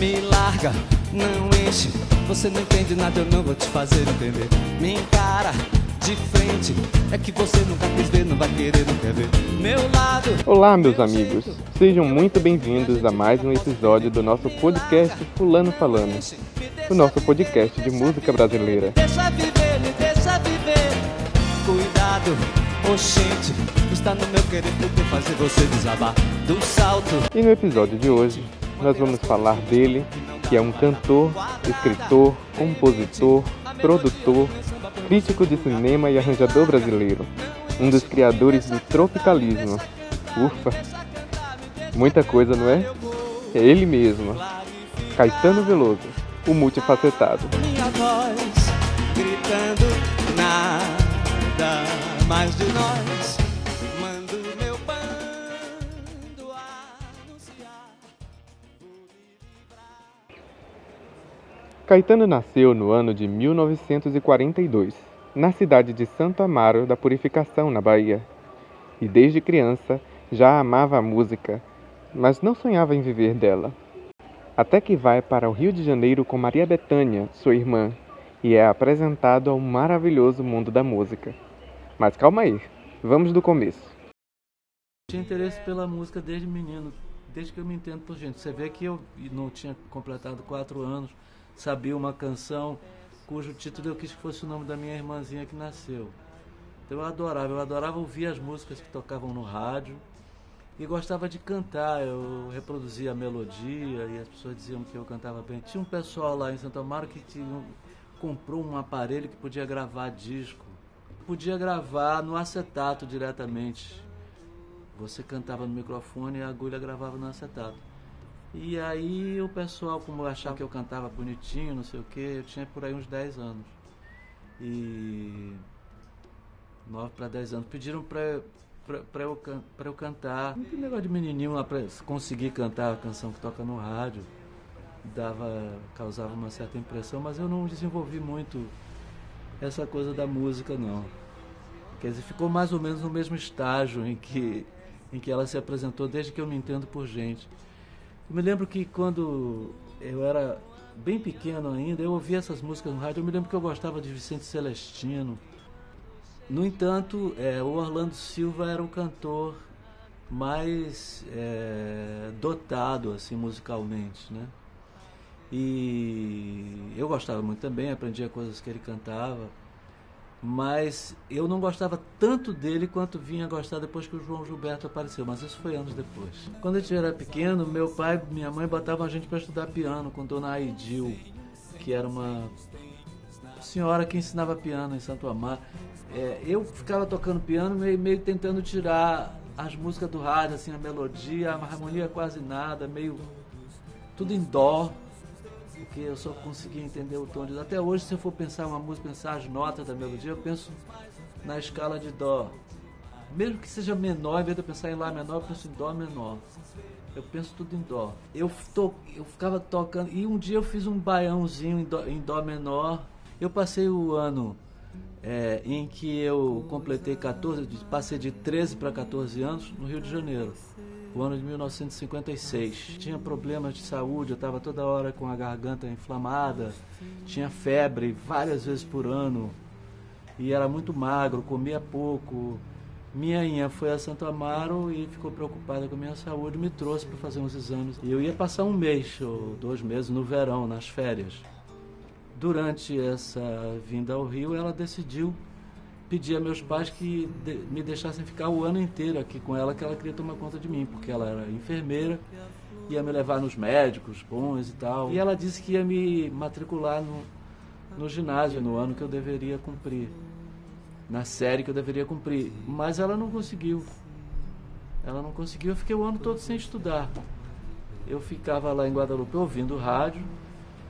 Me larga, não enche. Você não entende nada, eu não vou te fazer entender. Me encara de frente. É que você nunca quis ver, não vai querer, não quer ver. Meu lado. Olá, meus amigos. Sejam muito bem-vindos a mais um episódio do nosso podcast Fulano Falando. O nosso podcast de música brasileira. Deixa viver, me deixa viver. Cuidado, oxente. Está no meu querer poder fazer você desabar do salto. E no episódio de hoje, nós vamos falar dele, que é um cantor, escritor, compositor, produtor, crítico de cinema e arranjador brasileiro, um dos criadores do tropicalismo. Ufa! Muita coisa, não é? É ele mesmo, Caetano Veloso, o multifacetado. Minha voz gritando nada mais de nós. Caetano nasceu no ano de 1942, na cidade de Santo Amaro da Purificação, na Bahia. E desde criança já amava a música, mas não sonhava em viver dela. Até que vai para o Rio de Janeiro com Maria Bethânia, sua irmã, e é apresentado ao maravilhoso mundo da música. Mas calma aí, vamos do começo. tinha interesse pela música desde menino, desde que eu me entendo por gente. Você vê que eu não tinha completado quatro anos, sabia uma canção cujo título eu quis que fosse o nome da minha irmãzinha que nasceu. Então eu adorava, eu adorava ouvir as músicas que tocavam no rádio e gostava de cantar. Eu reproduzia a melodia e as pessoas diziam que eu cantava bem. Tinha um pessoal lá em Santo Amaro que tinha, comprou um aparelho que podia gravar disco. Podia gravar no acetato diretamente. Você cantava no microfone e a agulha gravava no acetato. E aí o pessoal, como achava que eu cantava bonitinho, não sei o que, eu tinha por aí uns 10 anos. E 9 para 10 anos. Pediram para para eu, eu cantar. Um negócio de menininho lá para conseguir cantar a canção que toca no rádio. Dava, causava uma certa impressão, mas eu não desenvolvi muito essa coisa da música não. Quer dizer, ficou mais ou menos no mesmo estágio em que, em que ela se apresentou desde que eu me entendo por gente. Eu me lembro que quando eu era bem pequeno ainda, eu ouvia essas músicas no rádio, eu me lembro que eu gostava de Vicente Celestino. No entanto, é, o Orlando Silva era o cantor mais é, dotado assim musicalmente, né? E eu gostava muito também, aprendia coisas que ele cantava, mas eu não gostava tanto dele quanto vinha gostar depois que o João Gilberto apareceu, mas isso foi anos depois. Quando a gente era pequeno, meu pai e minha mãe botavam a gente para estudar piano com Dona Aidil, que era uma senhora que ensinava piano em Santo Amaro. É, eu ficava tocando piano meio, meio tentando tirar as músicas do rádio, assim, a melodia, a harmonia quase nada, meio tudo em dó, porque eu só conseguia entender o tom de dó. Até hoje, se eu for pensar uma música, pensar as notas da melodia, eu penso na escala de dó. Mesmo que seja menor, em vez de eu pensar em lá menor, eu penso em dó menor. Eu penso tudo em dó. Eu, to, eu ficava tocando, e um dia eu fiz um baiãozinho em dó, em dó menor. Eu passei o ano é, em que eu completei 14, de- passei de 13 para 14 anos no Rio de Janeiro, o ano de 1956. Tinha problemas de saúde, eu estava toda hora com a garganta inflamada, tinha febre várias vezes por ano e era muito magro, comia pouco. Minha inha foi a Santo Amaro e ficou preocupada com a minha saúde, me trouxe para fazer uns exames. E eu ia passar um mês ou dois meses no verão, nas férias. Durante essa vinda ao Rio, ela decidiu pedir a meus pais que de- me deixassem ficar o ano inteiro aqui com ela, que ela queria tomar conta de mim, porque ela era enfermeira, ia me levar nos médicos bons e tal. E ela disse que ia me matricular no, no ginásio no ano que eu deveria cumprir, na série que eu deveria cumprir. Mas ela não conseguiu. Ela não conseguiu, eu fiquei o ano todo sem estudar. Eu ficava lá em Guadalupe ouvindo rádio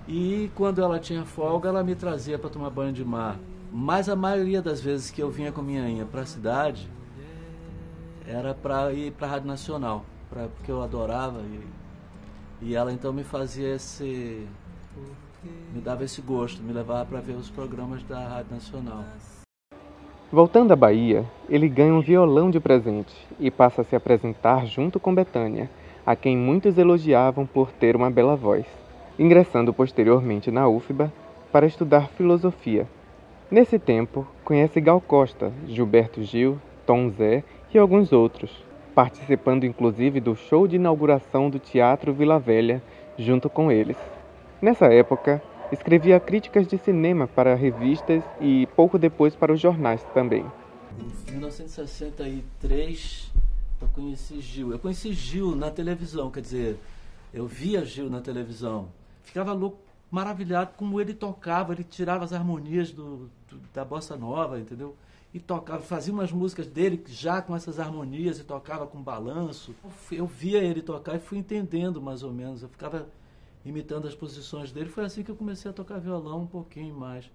e quando ela tinha folga, ela me trazia para tomar banho de mar. Mas a maioria das vezes que eu vinha com minha inha para a cidade era para ir para a Rádio Nacional, pra, porque eu adorava e, e ela então me fazia esse me dava esse gosto, me levava para ver os programas da Rádio Nacional. Voltando à Bahia, ele ganha um violão de presente e passa a se apresentar junto com Betânia, a quem muitos elogiavam por ter uma bela voz. ingressando posteriormente na UFBA para estudar filosofia. Nesse tempo, conhece Gal Costa, Gilberto Gil, Tom Zé e alguns outros, participando inclusive do show de inauguração do Teatro Vila Velha junto com eles. Nessa época, escrevia críticas de cinema para revistas e pouco depois para os jornais também. Em 1963, eu conheci Gil. Eu conheci Gil na televisão, quer dizer, eu via Gil na televisão ficava louco, maravilhado como ele tocava, ele tirava as harmonias do, do, da bossa nova, entendeu? E tocava, fazia umas músicas dele já com essas harmonias e tocava com balanço. Eu via ele tocar e fui entendendo mais ou menos. Eu ficava imitando as posições dele. Foi assim que eu comecei a tocar violão um pouquinho mais,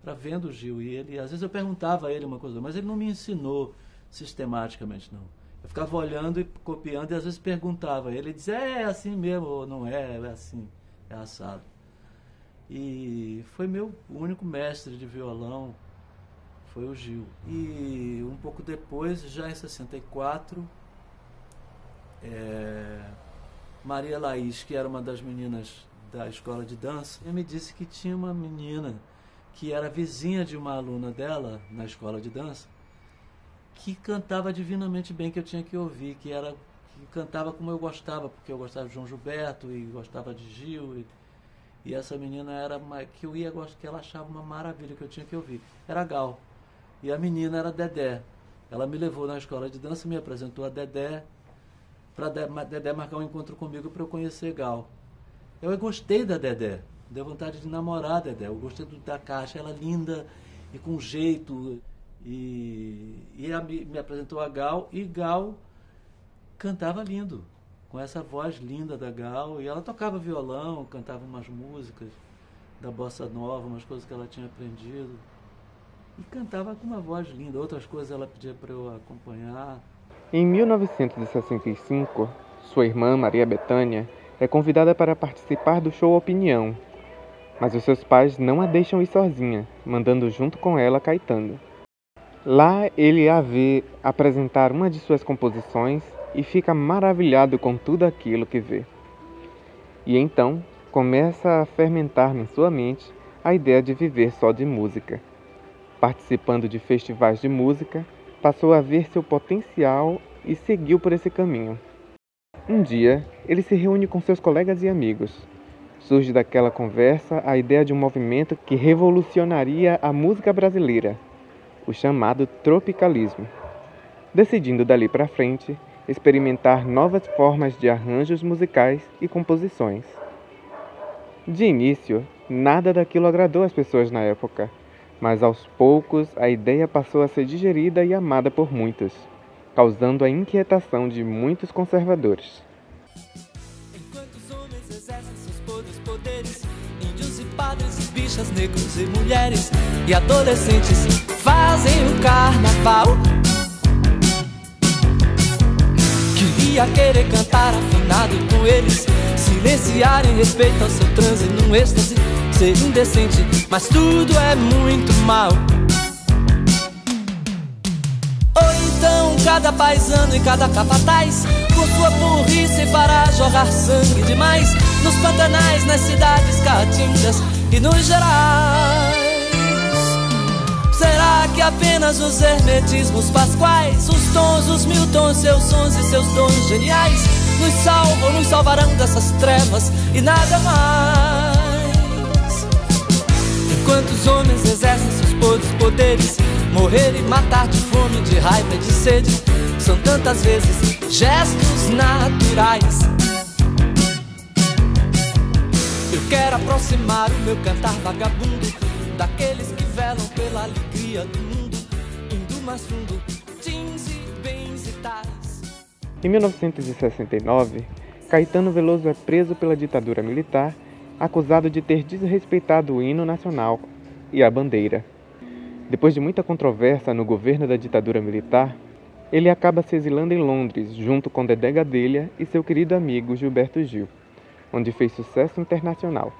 para vendo o Gil. E ele, às vezes eu perguntava a ele uma coisa, mas ele não me ensinou sistematicamente, não. Eu ficava olhando e copiando e às vezes perguntava. Ele dizia, é, é assim mesmo, ou não é, é assim é assado. E foi meu único mestre de violão, foi o Gil. E um pouco depois, já em 64, é, Maria Laís, que era uma das meninas da escola de dança, me disse que tinha uma menina que era vizinha de uma aluna dela na escola de dança, que cantava divinamente bem, que eu tinha que ouvir, que era que cantava como eu gostava, porque eu gostava de João Gilberto e gostava de Gil. E, e essa menina era uma, que eu ia que ela achava uma maravilha que eu tinha que ouvir. Era Gal. E a menina era Dedé. Ela me levou na escola de dança, me apresentou a Dedé, para Dedé marcar um encontro comigo para eu conhecer Gal. Eu gostei da Dedé, deu vontade de namorar a Dedé. Eu gostei da caixa, ela linda e com jeito. E, e a, me apresentou a Gal, e Gal cantava lindo, com essa voz linda da Gal. E ela tocava violão, cantava umas músicas da bossa nova, umas coisas que ela tinha aprendido. E cantava com uma voz linda, outras coisas ela pedia para eu acompanhar. Em 1965, sua irmã Maria Bethânia é convidada para participar do show Opinião, mas os seus pais não a deixam ir sozinha, mandando junto com ela Caetano. Lá ele a vê apresentar uma de suas composições e fica maravilhado com tudo aquilo que vê. E então começa a fermentar em sua mente a ideia de viver só de música. Participando de festivais de música, passou a ver seu potencial e seguiu por esse caminho. Um dia, ele se reúne com seus colegas e amigos. Surge daquela conversa a ideia de um movimento que revolucionaria a música brasileira, o chamado tropicalismo. Decidindo dali para frente experimentar novas formas de arranjos musicais e composições. De início, nada daquilo agradou as pessoas na época, mas aos poucos a ideia passou a ser digerida e amada por muitos, causando a inquietação de muitos conservadores. Enquanto os homens exercem seus poderes, índios e padres e bichas, negros e mulheres e adolescentes fazem o carnaval Queria querer cantar afinado com eles. Silenciar em respeito ao seu transe num êxtase Ser indecente, mas tudo é muito mal. Ou então cada paisano e cada capataz Com sua burrice para jorrar sangue demais Nos pantanais, nas cidades caatingas e nos gerais Será que apenas os hermetismos pasquais, os tons, os mil tons, seus sons e seus dons geniais, nos salvam, nos salvarão dessas trevas e nada mais? Enquanto os homens exercem seus podres poderes, morrer e matar de fome, de raiva e de sede, são tantas vezes gestos naturais. Eu quero aproximar o meu cantar vagabundo daqueles que velam pela alegria do mundo, indo mais fundo, jeans e bens e tais. Em 1969, Caetano Veloso é preso pela ditadura militar, acusado de ter desrespeitado o hino nacional e a bandeira. Depois de muita controvérsia no governo da ditadura militar, ele acaba se exilando em Londres, junto com Dedé Gadelha e seu querido amigo Gilberto Gil, onde fez sucesso internacional.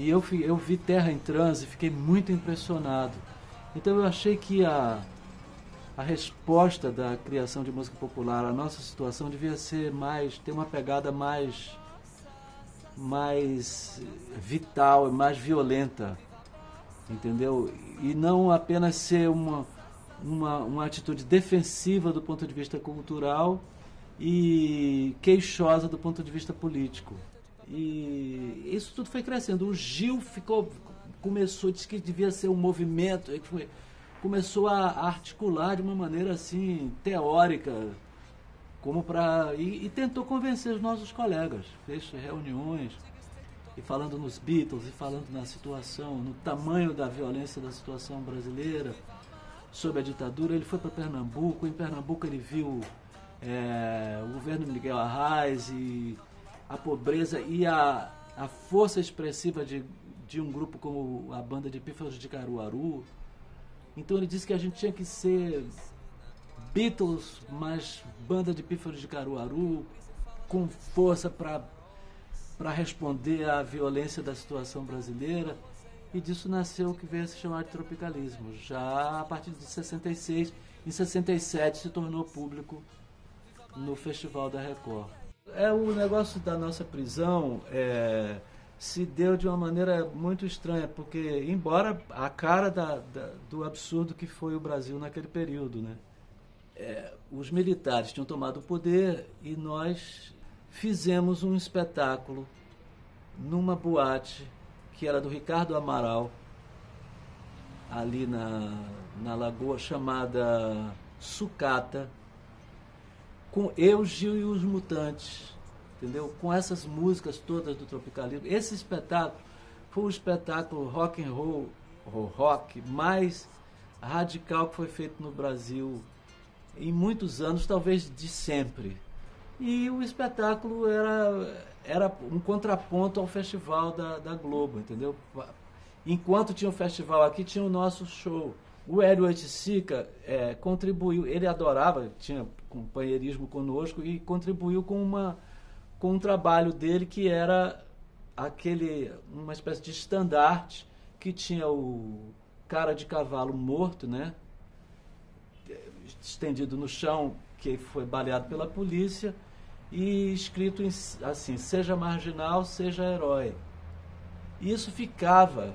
E eu, eu vi Terra em Transe e fiquei muito impressionado. Então eu achei que a, a resposta da criação de música popular à nossa situação devia ser mais, ter uma pegada mais, mais vital e mais violenta, entendeu? E não apenas ser uma, uma, uma atitude defensiva do ponto de vista cultural e queixosa do ponto de vista político. E isso tudo foi crescendo. O Gil ficou, começou, disse que devia ser um movimento, começou a articular de uma maneira assim teórica, como para e, e, tentou convencer os nossos colegas, fez reuniões e falando nos Beatles e falando na situação, no tamanho da violência da situação brasileira sob a ditadura. Ele foi para Pernambuco, em Pernambuco ele viu é, o governo Miguel Arraes e a pobreza e a, a força expressiva de, de um grupo como a banda de Pífaros de Caruaru. Então ele disse que a gente tinha que ser Beatles, mas banda de Pífaros de Caruaru, com força para responder à violência da situação brasileira. E disso nasceu o que veio a se chamar de tropicalismo. Já a partir de 66, em 67 se tornou público no Festival da Record. É o negócio da nossa prisão é, se deu de uma maneira muito estranha, porque embora a cara da, da, do absurdo que foi o Brasil naquele período, né? É, os militares tinham tomado o poder e nós fizemos um espetáculo numa boate que era do Ricardo Amaral, ali na, na lagoa chamada Sucata, com Eu, Gil e os Mutantes, entendeu? Com essas músicas todas do Tropicalismo. Esse espetáculo foi o espetáculo rock and roll, rock mais radical que foi feito no Brasil em muitos anos, talvez de sempre. E o espetáculo era, era um contraponto ao festival da, da Globo, entendeu? Enquanto tinha o festival aqui, tinha o nosso show. O Hélio Oiticica é, contribuiu, ele adorava, tinha companheirismo conosco e contribuiu com, uma, com um trabalho dele que era aquele, uma espécie de estandarte que tinha o cara de cavalo morto, né? Estendido no chão, que foi baleado pela polícia, e escrito assim: seja marginal, seja herói. E isso ficava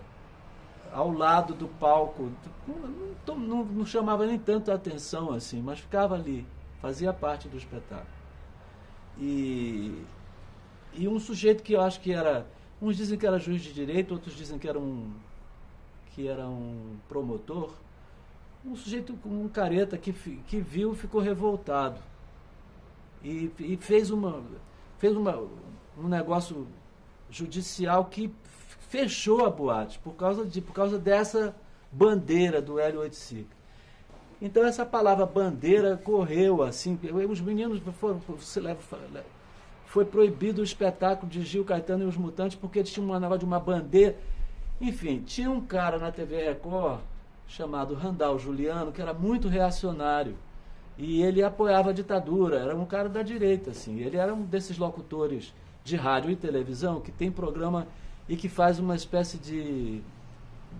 ao lado do palco. Não, não, não, chamava nem tanto a atenção assim, mas ficava ali, fazia parte do espetáculo. E, e um sujeito que eu acho que era. Uns dizem que era juiz de direito, outros dizem que era um, que era um promotor. Um sujeito com um careta que, que viu ficou revoltado. E, e fez, uma, fez uma, um negócio judicial que fechou a boate por causa, de, por causa dessa bandeira do Hélio Oiticica. Então essa palavra bandeira correu assim, os meninos foram, foi proibido o espetáculo de Gil Caetano e os Mutantes porque eles tinham uma negócio de uma bandeira. Enfim, tinha um cara na TV Record chamado Randall Juliano que era muito reacionário e ele apoiava a ditadura, era um cara da direita assim. Ele era um desses locutores de rádio e televisão que tem programa e que faz uma espécie de,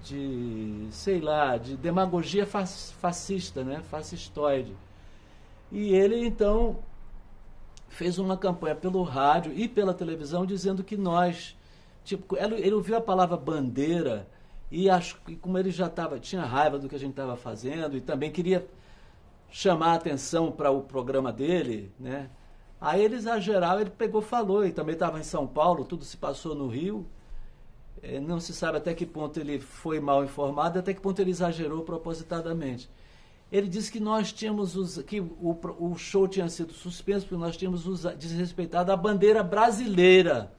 de sei lá, de demagogia fascista, né? fascistoide. E ele então fez uma campanha pelo rádio e pela televisão dizendo que nós, tipo, ele, ele ouviu a palavra bandeira e, acho, e como ele já tava, tinha raiva do que a gente estava fazendo e também queria chamar a atenção para o programa dele, né? Aí ele exagerava, ele pegou, falou, e também estava em São Paulo, tudo se passou no Rio. É, não se sabe até que ponto ele foi mal informado, até que ponto ele exagerou propositadamente. Ele disse que nós tínhamos os, que o, o show tinha sido suspenso porque nós tínhamos desrespeitado a bandeira brasileira,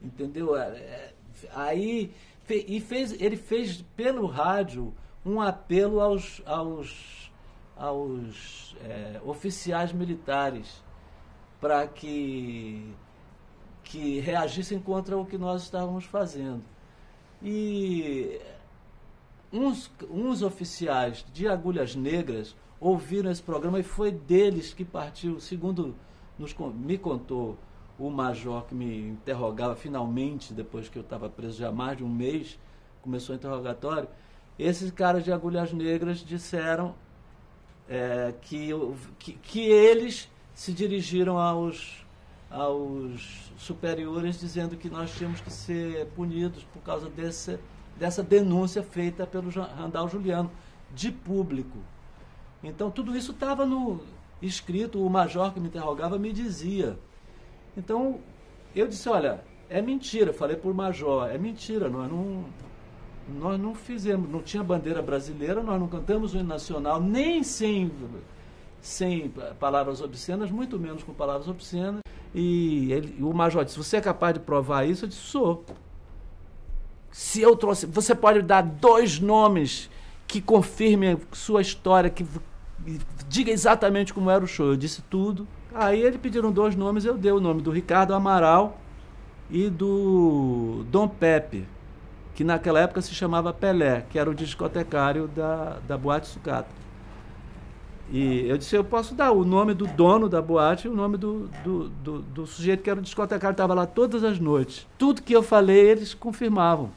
entendeu? É, é aí e fez, ele fez pelo rádio um apelo aos, aos, aos é, oficiais militares para que que reagissem contra o que nós estávamos fazendo. E uns, uns oficiais de agulhas negras ouviram esse programa e foi deles que partiu, segundo nos, me contou o major que me interrogava finalmente, depois que eu estava preso já há mais de um mês, começou o interrogatório, esses caras de agulhas negras disseram é, que, que, que eles se dirigiram aos, aos superiores dizendo que nós tínhamos que ser punidos por causa desse, dessa denúncia feita pelo Randall Juliano, de público. Então tudo isso estava no escrito, o major que me interrogava me dizia. Então eu disse, olha, é mentira, falei para o major, é mentira, nós não, nós não fizemos, não tinha bandeira brasileira, nós não cantamos o hino nacional, nem sem, sem palavras obscenas, muito menos com palavras obscenas. E ele, o major disse, você é capaz de provar isso? Eu disse, sou. Se eu trouxe, você pode dar dois nomes que confirmem sua história, que diga exatamente como era o show. Eu disse tudo. Aí ele pediram dois nomes, eu dei o nome do Ricardo Amaral e do Dom Pepe, que naquela época se chamava Pelé, que era o discotecário da, da Boate Sucata. E eu disse, eu posso dar o nome do dono da boate e o nome do, do, do, do sujeito que era o discotecário, estava lá todas as noites. Tudo que eu falei, eles confirmavam.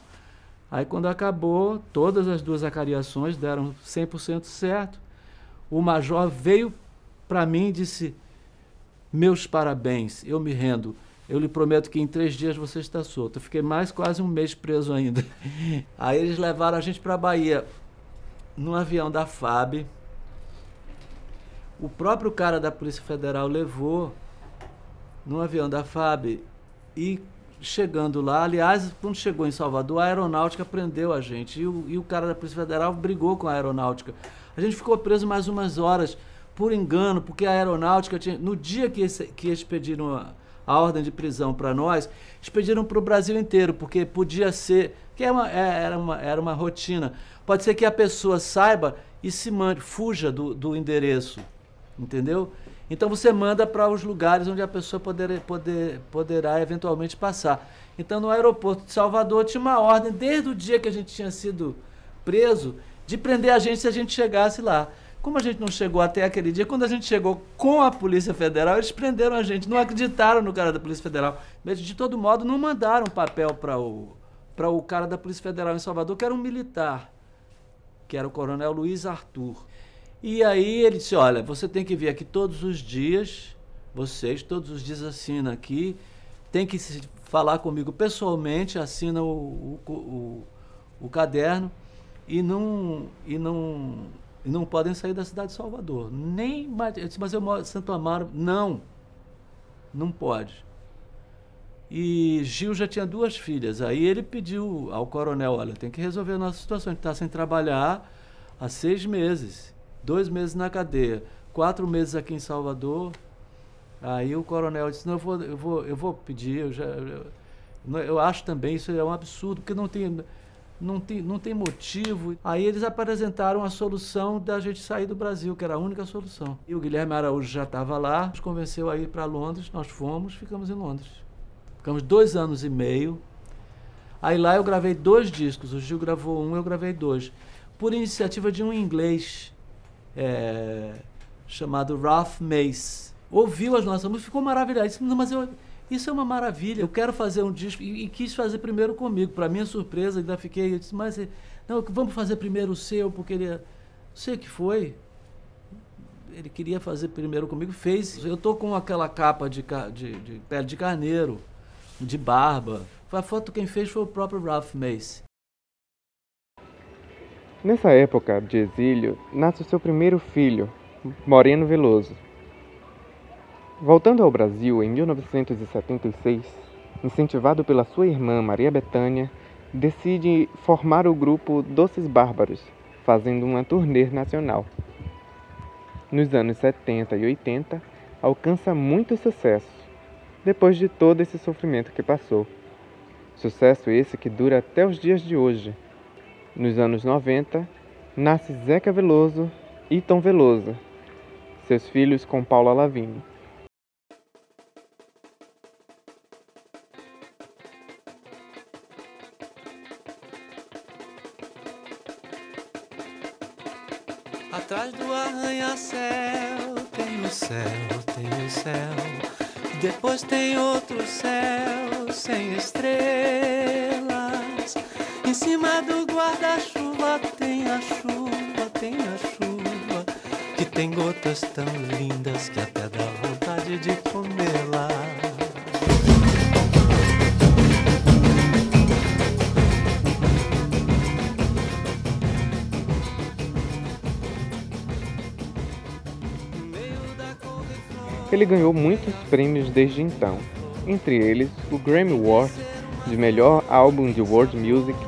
Aí quando acabou, todas as duas acariações deram 100% certo. O major veio para mim e disse, meus parabéns, eu me rendo eu lhe prometo que em três dias você está solto. Eu fiquei mais quase um mês preso ainda. Aí eles levaram a gente para a Bahia, num avião da FAB. O próprio cara da Polícia Federal levou num avião da FAB e chegando lá, aliás, quando chegou em Salvador, a aeronáutica prendeu a gente e o, e o cara da Polícia Federal brigou com a aeronáutica. A gente ficou preso mais umas horas por engano, porque a aeronáutica tinha, no dia que, esse, que eles pediram a, a ordem de prisão para nós, expediram para o Brasil inteiro, porque podia ser, que é uma, é, era, uma, era uma rotina. Pode ser que a pessoa saiba e se mande, fuja do, do endereço, entendeu? Então você manda para os lugares onde a pessoa poder, poder, poderá eventualmente passar. Então no aeroporto de Salvador tinha uma ordem, desde o dia que a gente tinha sido preso, de prender a gente se a gente chegasse lá. Como a gente não chegou até aquele dia, quando a gente chegou com a Polícia Federal, eles prenderam a gente, não acreditaram no cara da Polícia Federal. Mas, de todo modo, não mandaram papel para o, para o cara da Polícia Federal em Salvador, que era um militar, que era o coronel Luiz Arthur. E aí ele disse: Olha, você tem que vir aqui todos os dias, vocês todos os dias assinam aqui, tem que falar comigo pessoalmente, assina o, o, o, o caderno e não. E não e não podem sair da cidade de Salvador. Nem eu disse, mas eu moro em Santo Amaro. Não, não pode. E Gil já tinha duas filhas. Aí ele pediu ao coronel, olha, tem que resolver a nossa situação. A gente está sem trabalhar há seis meses. Dois meses na cadeia. Quatro meses aqui em Salvador. Aí o coronel disse, não, eu vou, eu vou, eu vou pedir, eu já. Eu, eu acho também isso é um absurdo, porque não tem não tem, não tem motivo. Aí eles apresentaram a solução da gente sair do Brasil, que era a única solução. E o Guilherme Araújo já estava lá, nos convenceu a ir para Londres, nós fomos, ficamos em Londres. Ficamos dois anos e meio. Aí lá eu gravei dois discos, o Gil gravou um, eu gravei dois. Por iniciativa de um inglês é, chamado Ralph Mace. Ouviu as nossas músicas, ficou maravilhado. Disse, mas eu, isso é uma maravilha. Eu quero fazer um disco e, e quis fazer primeiro comigo. Para minha surpresa, ainda fiquei. Eu disse, mas não, vamos fazer primeiro o seu, porque ele. Não sei o que foi. Ele queria fazer primeiro comigo, fez. Eu tô com aquela capa de, de, de pele de carneiro, de barba. A foto quem fez foi o próprio Ralph Mace. Nessa época de exílio, nasce seu primeiro filho, Moreno Veloso. Voltando ao Brasil em 1976, incentivado pela sua irmã Maria Bethânia, decide formar o grupo Doces Bárbaros, fazendo uma turnê nacional. Nos anos 70 e 80, alcança muito sucesso, depois de todo esse sofrimento que passou. Sucesso esse que dura até os dias de hoje. Nos anos 90, nasce Zeca Veloso e Tom Veloso, seus filhos com Paula Lavigne. Tão lindas que até dá vontade de comê-la. Ele ganhou muitos prêmios desde então, entre eles o Grammy Award de melhor álbum de world music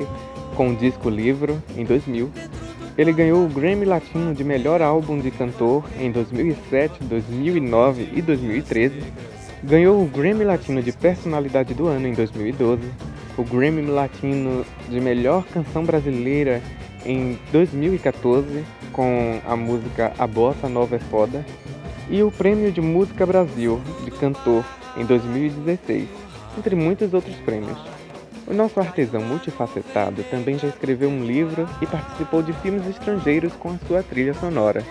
com o disco livro em 2000. Ele ganhou o Grammy Latino de melhor álbum de cantor em 2007, 2009 e 2013. Ganhou o Grammy Latino de personalidade do ano em 2012, o Grammy Latino de melhor canção brasileira em 2014 com a música A Bossa Nova é Foda e o Prêmio de Música Brasil de Cantor em 2016, entre muitos outros prêmios. O nosso artesão multifacetado também já escreveu um livro e participou de filmes estrangeiros com a sua trilha sonora.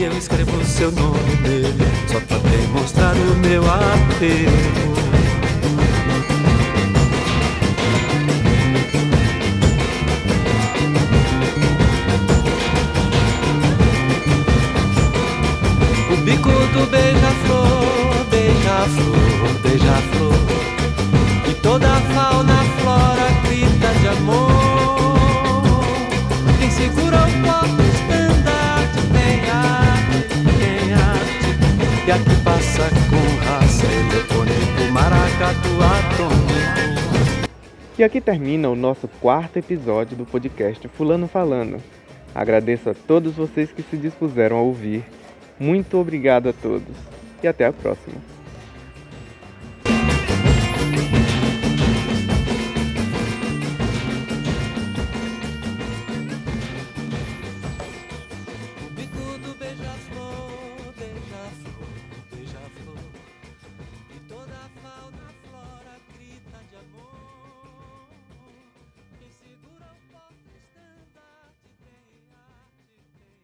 Eu escrevo seu nome nele Só pra demonstrar o meu apego E aqui passa com raça eletrônico, maracatu atômico. E aqui termina o nosso quarto episódio do podcast Fulano Falando. Agradeço a todos vocês que se dispuseram a ouvir muito obrigado a todos e até a próxima.